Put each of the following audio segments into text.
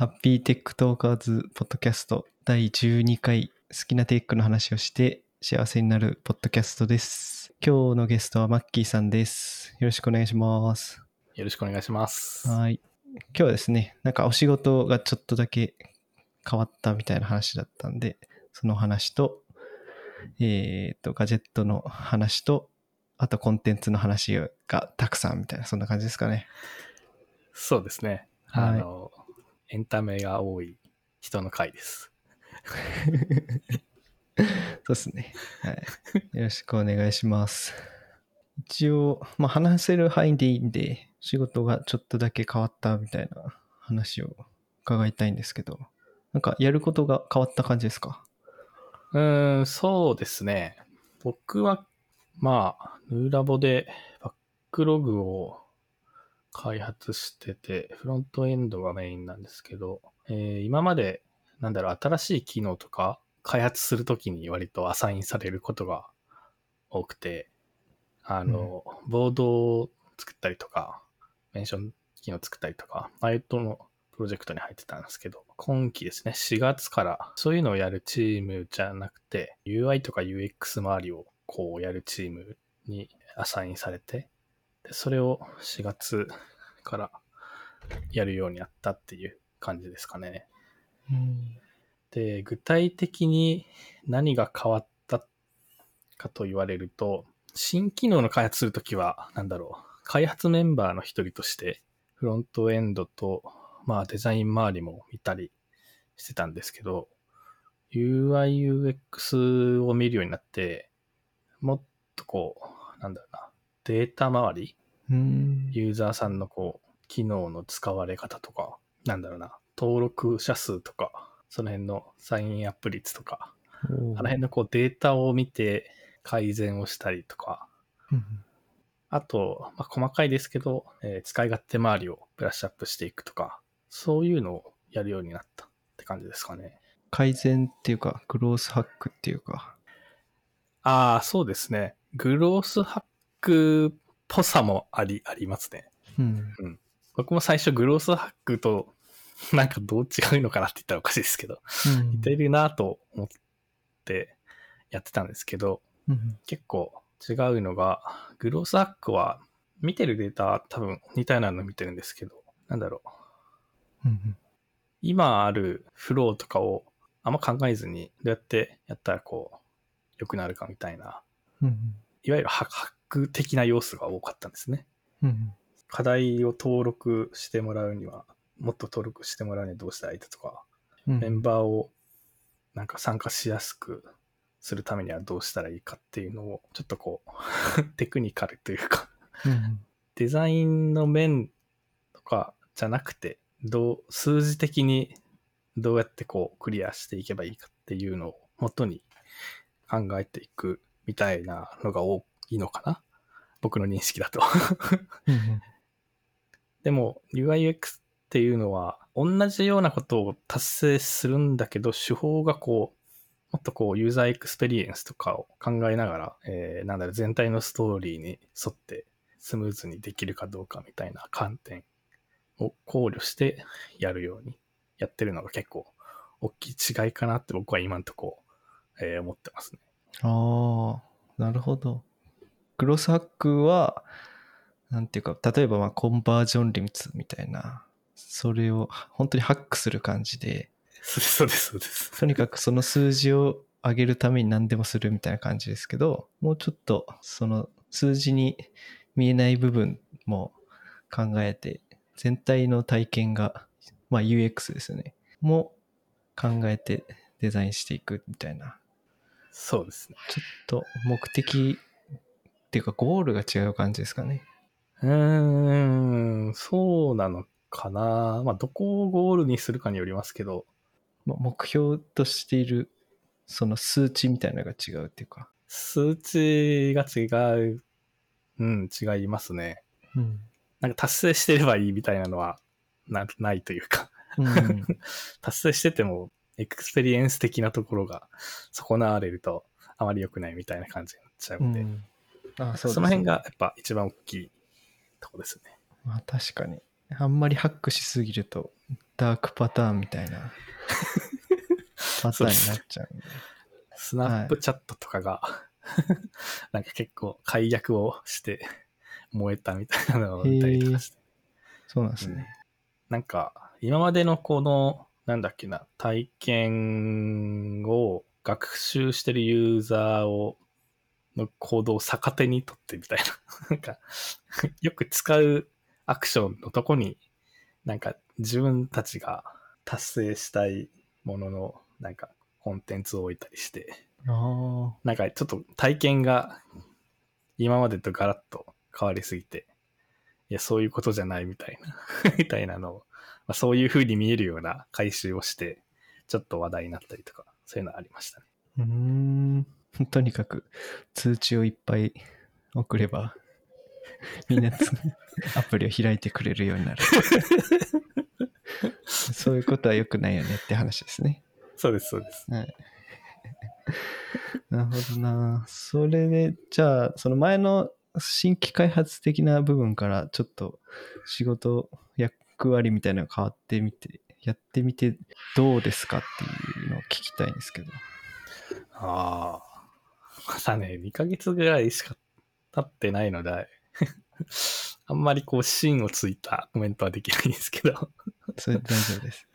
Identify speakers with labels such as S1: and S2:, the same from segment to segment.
S1: Happy Tech Talkers ポッドキャスト第12回好きなテックの話をして幸せになるポッドキャストです。今日のゲストはマッキーさんです。よろしくお願いします。
S2: よろしくお願いします。
S1: はい。今日はですね、なんかお仕事がちょっとだけ変わったみたいな話だったんで、その話と、えっ、と、ガジェットの話と、あとコンテンツの話がたくさんみたいな、そんな感じですかね。
S2: そうですね。
S1: はい
S2: あの、エンタメが多い人の回です。
S1: そうですね。はい。よろしくお願いします。一応、まあ、話せる範囲でいいんで、仕事がちょっとだけ変わったみたいな話を伺いたいんですけど、なんかやることが変わった感じですか？
S2: うーん、そうですね。僕は、まあ、ヌーラボでバックログを開発してて、フロントエンドがメインなんですけど、えー今まで、なんだろう、新しい機能とか開発するときに割とアサインされることが多くて、あの、ボードを作ったりとか、メンション機能作ったりとか、ああいうのプロジェクトに入ってたんですけど、今期ですね、4月からそういうのをやるチームじゃなくて、UI とか UX 周りをこうやるチームにアサインされて、でそれを4月からやるようになったっていう感じですかね。
S1: うん。
S2: で、具体的に何が変わったかと言われると、新機能の開発するときは、なんだろう、開発メンバーの一人として、フロントエンドと、まあデザイン周りも見たりしてたんですけど、UI、UX を見るようになって、もっとこう、なんだろうな、データ周り？
S1: うん。
S2: ユーザーさんのこう、機能の使われ方とか、なんだろうな、登録者数とか、その辺のサインアップ率とか、あの辺のこうデータを見て改善をしたりとか、
S1: うん
S2: あと、まあ、細かいですけど、えー使い勝手周りをブラッシュアップしていくとか、そういうのをやるようになったって感じですかね。
S1: 改善っていうか、グロースハックっていうか。
S2: ああ、そうですね。グロースハックっぽさもあり、ありますね。
S1: うん。
S2: 僕も最初グロースハックとなんかどう違うのかなって言ったらおかしいですけど、
S1: うん
S2: 似てるなと思ってやってたんですけど、
S1: うん
S2: 結構違うのが、グロースハックは見てるデータ多分似たようなの見てるんですけど、なんだろう。
S1: うん
S2: 今あるフローとかをあんま考えずにどうやってやったらこう良くなるかみたいな、
S1: うん
S2: いわゆるハハック的な要素が多かったんですね。
S1: うん
S2: 課題を登録してもらうには、もっと登録してもらうにはどうしたらいいかとか、
S1: うん。
S2: メンバーをなんか参加しやすくするためにはどうしたらいいかっていうのを、ちょっとこう、テクニカルというか、
S1: うん
S2: デザインの面とかじゃなくて、どう、数字的にどうやってこうクリアしていけばいいかっていうのを元に考えていくみたいなのが多いのかな？僕の認識だと。
S1: うん
S2: でも UIUX っていうのは同じようなことを達成するんだけど手法がこうもっとこうユーザーエクスペリエンスとかを考えながら、えーなんだろう全体のストーリーに沿ってスムーズにできるかどうかみたいな観点を考慮してやるようにやってるのが結構大きい違いかなって僕は今んとこ、えー思ってますね。
S1: ああ、なるほど。グロースハックは、なんていうか、例えばまあコンバージョン率みたいな、それを本当にハックする感じで、
S2: そうです、そうです。
S1: とにかくその数字を上げるために何でもするみたいな感じですけど、もうちょっとその数字に見えない部分も考えて、全体の体験が、まあ UX ですよね、も考えてデザインしていくみたいな
S2: そうですね。
S1: ちょっと目的っていうかゴールが違う感じですかね。
S2: うーん、そうなのかな。まあ、どこをゴールにするかによりますけど、
S1: まあ目標としているその数値みたいなのが違うっていうか。
S2: 数値が違う、うん、違いますね。
S1: うん。
S2: なんか達成してればいいみたいなのはなないというか、
S1: うん、
S2: 達成しててもエクスペリエンス的なところが損なわれるとあまり良くないみたいな感じになっちゃうので、
S1: うんあ
S2: そ
S1: ね
S2: の辺がやっぱ一番大きいとこですね。
S1: まあ確かに。あんまりハックしすぎるとダークパターンみたいな パターンになっちゃうんで。
S2: スナップチャットとかが、なんか結構解約をして燃えたみたいなのを見たりとかして。
S1: そうなんですね。
S2: なんか、今までのこの、なんだっけな、体験を学習してるユーザーを、の行動を逆手にとってみたいな。なんか、よく使うアクションのとこに、なんか自分たちが達成したいものの、なんかコンテンツを置いたりして、
S1: あ
S2: なんかちょっと体験が今までとガラッと変わりすぎて、いや、そういうことじゃないみたいな、みたいなのを、まあ、そういう風に見えるような回収をして、ちょっと話題になったりとか、そういうのありましたね。
S1: あ。うーん。とにかく通知をいっぱい送れば、みんなつ アプリを開いてくれるようになる。そういうことは良くないよねって話ですね。
S2: そうです、そうです。
S1: はい。なるほどな。それで、じゃあ、その前の新規開発的な部分からちょっと仕事役割みたいなのが変わってみて、やってみてどうですかっていうのを聞きたいんですけど。
S2: ああ。まだね、2ヶ月ぐらいしか経ってないので、あんまりこう芯をついたコメントはできないんですけど、
S1: それ大丈夫です。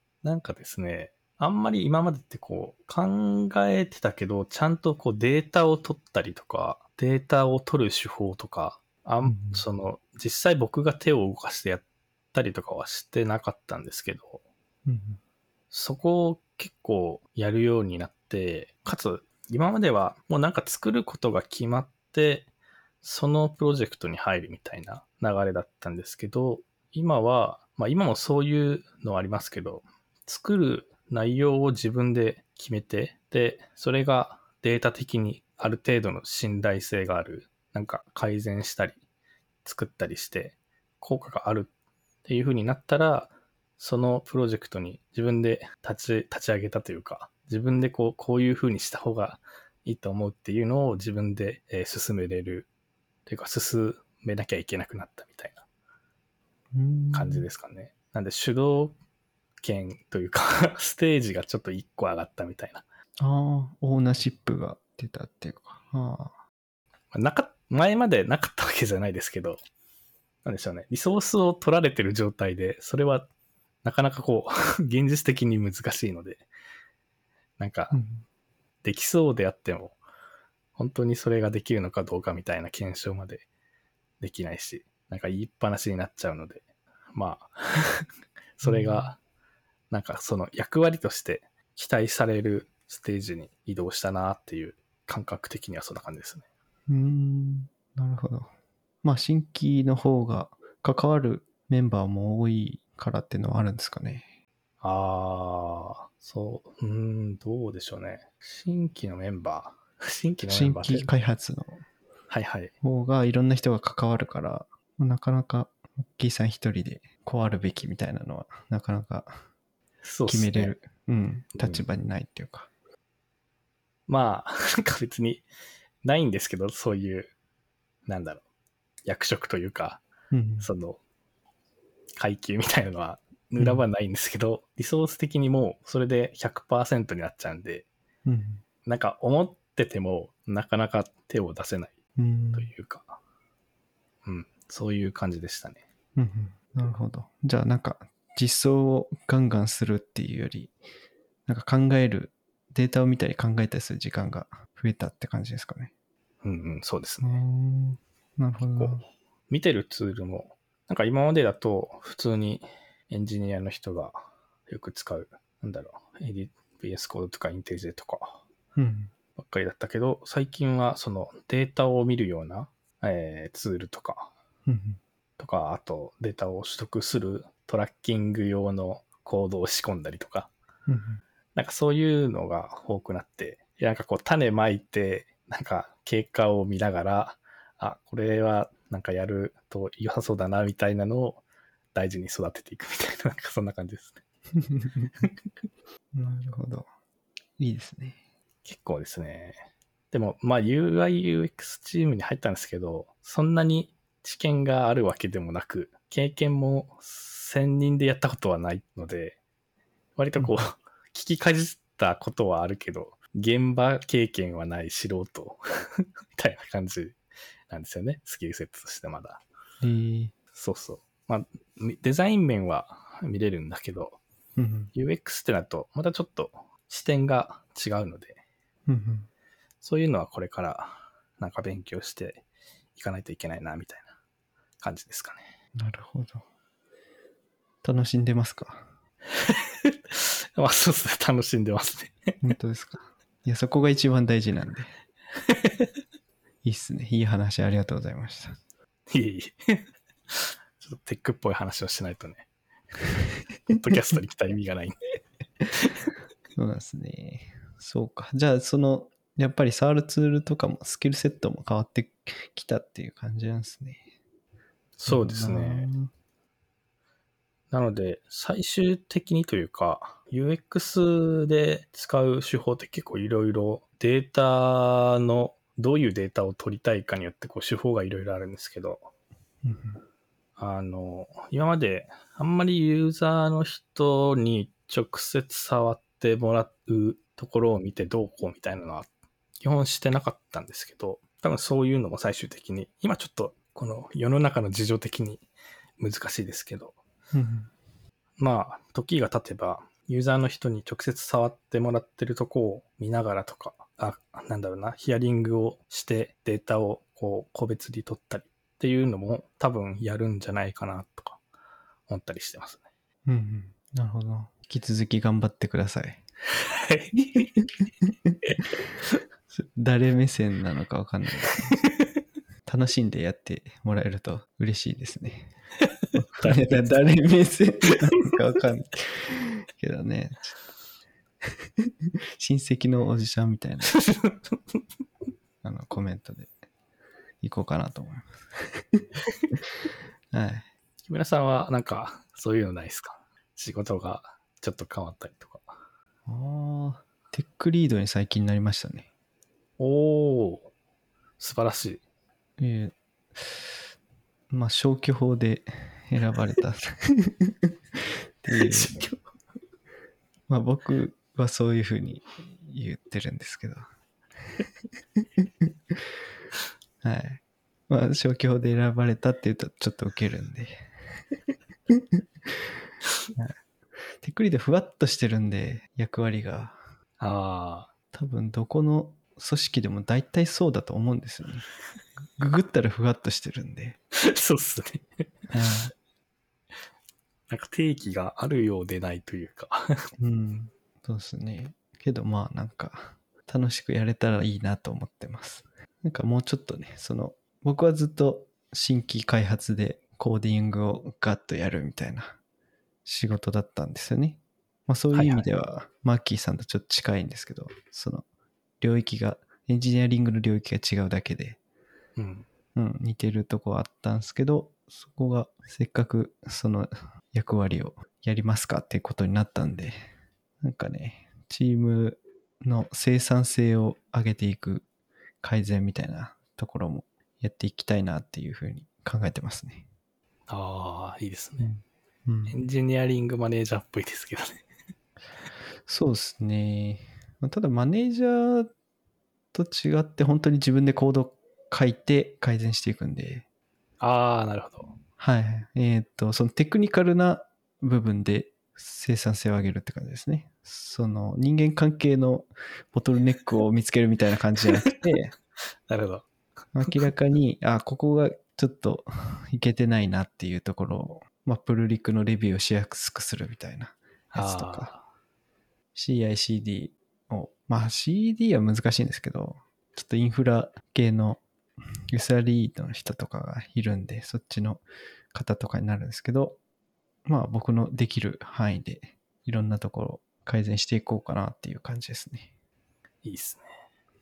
S2: なんかですね、あんまり今までってこう考えてたけど、ちゃんとこうデータを取ったりとか、データを取る手法とか、あん
S1: うん
S2: その実際僕が手を動かしてやったりとかはしてなかったんですけど、
S1: うん
S2: そこを結構やるようになって、かつ今まではもうなんか作ることが決まって、そのプロジェクトに入るみたいな流れだったんですけど、今は、まあ今もそういうのはありますけど、作る内容を自分で決めて、で、それがデータ的にある程度の信頼性がある、なんか改善したり、作ったりして、効果があるっていう風になったら、そのプロジェクトに自分で立ち、立ち上げたというか、自分でこう、こういう風にした方がいいと思うっていうのを自分で、えー進めれる、というか進めなきゃいけなくなったみたいな
S1: うん
S2: 感じですかね。なんで主導権というか、ステージがちょっと一個上がったみたいな。
S1: ああ、オーナーシップが出たっていうか。ああ。
S2: まあなか、前までなかったわけじゃないですけど、なんでしょうね。リソースを取られてる状態で、それはなかなかこう、現実的に難しいので、なんか
S1: う、ん
S2: できそうであっても、本当にそれができるのかどうかみたいな検証までできないし、なんか言いっぱなしになっちゃうので、まあ、それが、なんかその役割として期待されるステージに移動したなっていう感覚的にはそんな感じですね。
S1: うーん、なるほど。まあ、新規の方が関わるメンバーも多いからっていうのはあるんですかね。
S2: ああ、そう、うーん、どうでしょうね。新規のメンバー、新規のメン
S1: 新
S2: バーって
S1: 規開発の
S2: はいはい。
S1: 方がいろんな人が関わるから、なかなか、マッキーさん一人でこうあるべきみたいなのは、なかなか決めれる、うん、
S2: うん
S1: 立場にないっていうか。
S2: まあ、なんか別にないんですけど、そういう、なんだろう、役職というか、
S1: うん。
S2: その、階級みたいなのは、ヌラはないんですけど、リソース的にもうそれで100%になっちゃうんで、
S1: うん。
S2: なんか思ってても、なかなか手を出せない
S1: うん。
S2: というか、うん、そういう感じでしたね。
S1: うんうんなるほど。じゃあなんか実装をガンガンするっていうより、なんか考える、データを見たり考えたりする時間が増えたって感じですかね。
S2: うんうん、そうですね。
S1: ん。なるほど。
S2: 見てるツールも、なんか今までだと普通にエンジニアの人がよく使う、なんだろう、AWS コードとか IntelliJ とか
S1: うん。
S2: ばっかりだったけど、最近はそのデータを見るような、えーツールとか、
S1: うん。
S2: とか、あとデータを取得するトラッキング用のコードを仕込んだりとか、
S1: うん。
S2: なんかそういうのが多くなって、いやなんかこう種まいて、なんか経過を見ながら、あ、これはなんかやると良さそうだなみたいなのを大事に育てていくみたいな、なんかそんな感じですね。
S1: なるほど。いいですね。
S2: 結構ですね。でも、まあ UI、UX チームに入ったんですけど、そんなに知見があるわけでもなく、経験も専任でやったことはないので、割とこう、
S1: うん
S2: 聞きかじったことはあるけど、現場経験はない素人みたいな感じなんですよね。スキルセットとしてまだ。
S1: えー
S2: そうそう。まあ、デザイン面は見れるんだけど、
S1: うん、
S2: UX ってなると、またちょっと視点が違うので。そういうのはこれからなんか勉強していかないといけないな、みたいな感じですかね。
S1: なるほど。楽しんでますか？
S2: まあそうですね、楽しんでますね。
S1: 本当ですか？いや、そこが一番大事なんで。いいっすね。いい話ありがとうございました。
S2: いえいえ。ちょっとテックっぽい話をしないとね、ポッドキャストに来た意味がないんで。
S1: そうなんですね。そうか。じゃあ、その、やっぱり触るツールとかもスキルセットも変わってきたっていう感じなんですね。
S2: そうですね。なので、最終的にというか、UX で使う手法って結構いろいろデータの、どういうデータを取りたいかによってこう手法がいろいろあるんですけど、
S1: うん
S2: あの、今まであんまりユーザーの人に直接触ってもらうところを見てどうこうみたいなのは基本してなかったんですけど、多分そういうのも最終的に、今ちょっとこの世の中の事情的に難しいですけど、まあ、時が経てば、ユーザーの人に直接触ってもらってるとこを見ながらとか、あ、なんだろうな、ヒアリングをしてデータをこう個別に取ったりっていうのも多分やるんじゃないかなとか思ったりしてますね。
S1: うんうん。なるほど。引き続き頑張ってください。誰目線なのかわかんないですけど。楽しんでやってもらえると嬉しいですね。
S2: 誰
S1: 誰誰目線なのかわかんないけどね。親戚のおじさんみたいなあのコメントでいこうかなと思います。はい。
S2: 木村さんはなんかそういうのないですか？仕事がちょっと変わったりとか。
S1: ああ、テックリードに最近なりましたね。
S2: おー、素晴らしい。
S1: えーまあ消去法で選ばれたっていうまあ僕はそういうふうに言ってるんですけどはい。まあ消去法で選ばれたって言うとちょっとウケるんで、はい。テックリードふわっとしてるんで役割が。
S2: あ
S1: 多分どこの組織でも大体そうだと思うんですよね。ググったらふわっとしてるんで、
S2: ー、そうっすね。
S1: はい。
S2: なんか定義があるようでないというか。
S1: うん、そうですね。けどまあなんか楽しくやれたらいいなと思ってます。なんかもうちょっとね、その僕はずっと新規開発でコーディングをガッとやるみたいな仕事だったんですよね。まあそういう意味では、マッキーさんとちょっと近いんですけど、その領域が、エンジニアリングの領域が違うだけで、
S2: うん。
S1: うん、似てるとこはあったんですけど、そこがせっかくその役割をやりますかっていうことになったんで、なんかね、チームの生産性を上げていく改善みたいなところもやっていきたいなっていうふうに考えてますね。
S2: ああ、いいですね。
S1: うん
S2: エ、ンジニアリングマネージャーっぽいですけどね。
S1: そうですね。まあただマネージャーと違って本当に自分でコード書いて改善していくんで、
S2: ああ、なるほど。
S1: はい。えっ、と、そのテクニカルな部分で生産性を上げるって感じですね。その人間関係のボトルネックを見つけるみたいな感じじゃなくて、
S2: なるほど。
S1: 明らかに、あ、ここがちょっといけてないなっていうところを、まあ、プルリクのレビューをしやすくするみたいなやつとか、CICD を、まあ CD は難しいんですけど、ちょっとインフラ系の SRE の人とかがいるんで、そっちの方とかになるんですけど、まあ僕のできる範囲でいろんなところを改善していこうかなっていう感じですね。
S2: いいですね。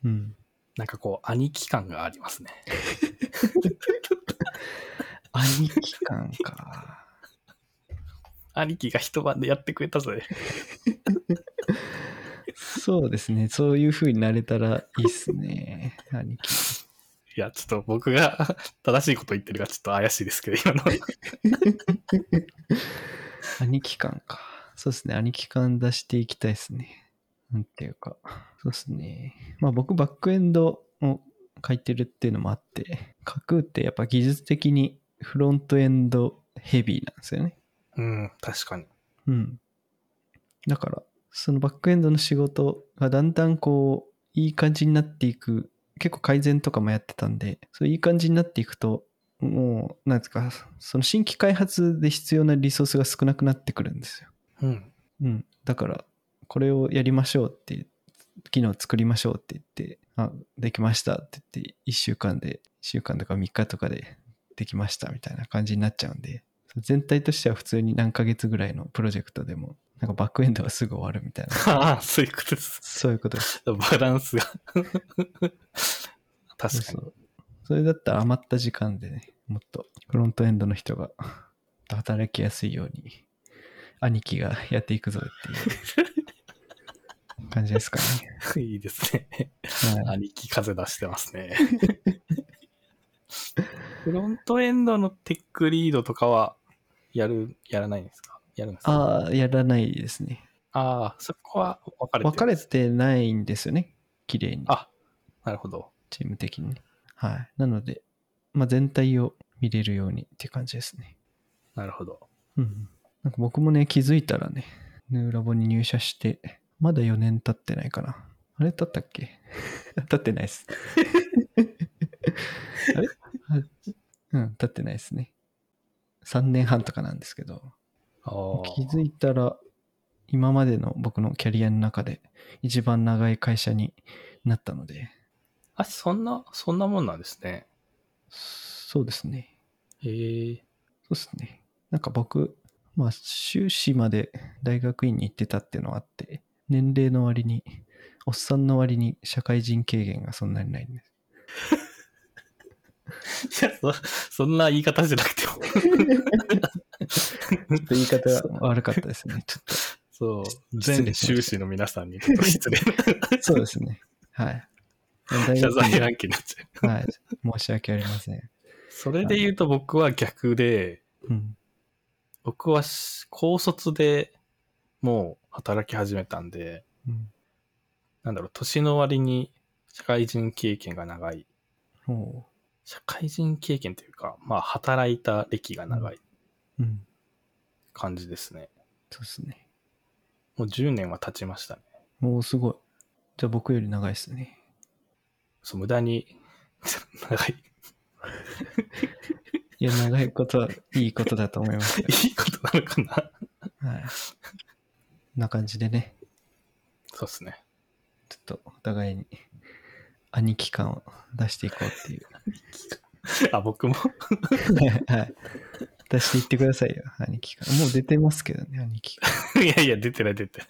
S1: うん。
S2: なんかこう、兄貴感がありますね。
S1: 兄貴感か。
S2: 兄貴が一晩でやってくれたぜ。
S1: そうですね。そういう風になれたらいいっすね。兄貴。
S2: いや、ちょっと僕が 正しいこと言ってるかちょっと怪しいですけど、今の。
S1: 兄貴感か。そうですね。兄貴感出していきたいですね。なんていうか。そうですね。まあ僕バックエンドを書いてるっていうのもあって、書くってやっぱ技術的にフロントエンドヘビーなんですよね。
S2: うん、確かに。
S1: うん。だから、そのバックエンドの仕事がだんだんこう、いい感じになっていく、結構改善とかもやってたんで、そういい感じになっていくと、もう、なんですか、その新規開発で必要なリソースが少なくなってくるんですよ。
S2: うん。
S1: うん。だから、これをやりましょうって、機能作りましょうって言って、あ、できましたって言って、1週間で、1週間とか3日とかでできましたみたいな感じになっちゃうんで、全体としては普通に何ヶ月ぐらいのプロジェクトでも、なんかバックエンドはすぐ終わるみたいな。
S2: ああ、そういうことです。
S1: そういうことです。
S2: バランスが。確かに。
S1: そうそれだったら余った時間でね、もっとフロントエンドの人が働きやすいように、兄貴がやっていくぞっていう感じですかね。
S2: いいですね。
S1: はい
S2: 兄貴風出してますね。フロントエンドのテックリードとかは、やる、やらないんですか？やるんですか？
S1: ああ、やらないですね。
S2: ああ、そこは分かれてる
S1: 分かれてないんですよね。綺麗に。
S2: あ、なるほど。
S1: チーム的にね。はい。なので、まあ、全体を見れるようにっていう感じですね。
S2: なるほど。
S1: うん。なんか僕もね、気づいたらね、ヌーラボに入社して、まだ4年経ってないかな。あれ経ったっけ？経ってないです。あれ？あうん、経ってないですね。3年半とかなんですけど、気づいたら、今までの僕のキャリアの中で一番長い会社になったので、
S2: あ、そんな、そんなもんなんですね。
S1: そうですね。
S2: へえ。
S1: そうですね。なんか僕、まあ、修士まで大学院に行ってたっていうのはあって、年齢の割に、おっさんの割に社会人経験がそんなにないんです。
S2: いや、そ、そんな言い方じゃなくても。
S1: ちょっと言い方が悪かったですね。ちょっ
S2: そう。全修士の皆さんに失礼
S1: と。そうですね。はい。大
S2: 謝罪
S1: 学
S2: 案件になっちゃう。
S1: 院はい。申し訳ありません。
S2: それで言うと僕は逆で、
S1: うん。
S2: 僕はし高卒でもう働き始めたんで、
S1: うん。
S2: なんだろう、年の割に社会人経験が長い。
S1: お
S2: 社会人経験というか、まあ働いた歴が長い
S1: うん。
S2: 感じですね。
S1: そうですね。
S2: もう10年は経ちましたね。
S1: もうすごい。じゃあ僕より長いですね。
S2: そう、無駄に 長い。
S1: いや、長いことはいいことだと思いますよ。
S2: いいことなのかな？
S1: はい。こんな感じでね。
S2: そうですね。
S1: ちょっとお互いに兄貴感を出していこうっていう。
S2: あ、僕も？
S1: はい。出していってくださいよ、兄貴感。もう出てますけどね、兄貴感。
S2: いやいや、出てない出てない。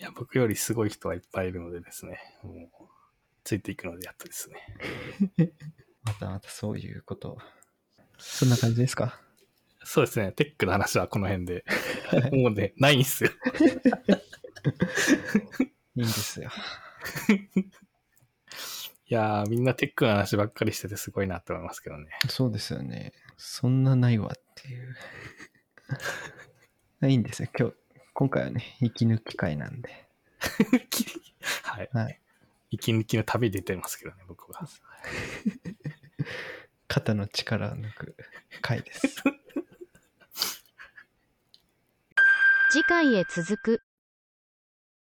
S2: いや、僕よりすごい人はいっぱいいるのでですね。もう、ついていくのでやっとですね。
S1: またまたそういうことを。そんな感じですか？
S2: そうですね。テックの話はこの辺で。もうね、ないんすよ。
S1: いいんですよ。
S2: いやー、みんなテックの話ばっかりしててすごいなって思いますけどね。
S1: そうですよね。そんなないわっていう。いいんですよ。今日、今回はね、息抜き会なんで。
S2: はい。
S1: はい。
S2: 息抜きの旅出てますけどね、僕は。
S1: 肩の力を抜く回です。
S3: 次回へ続く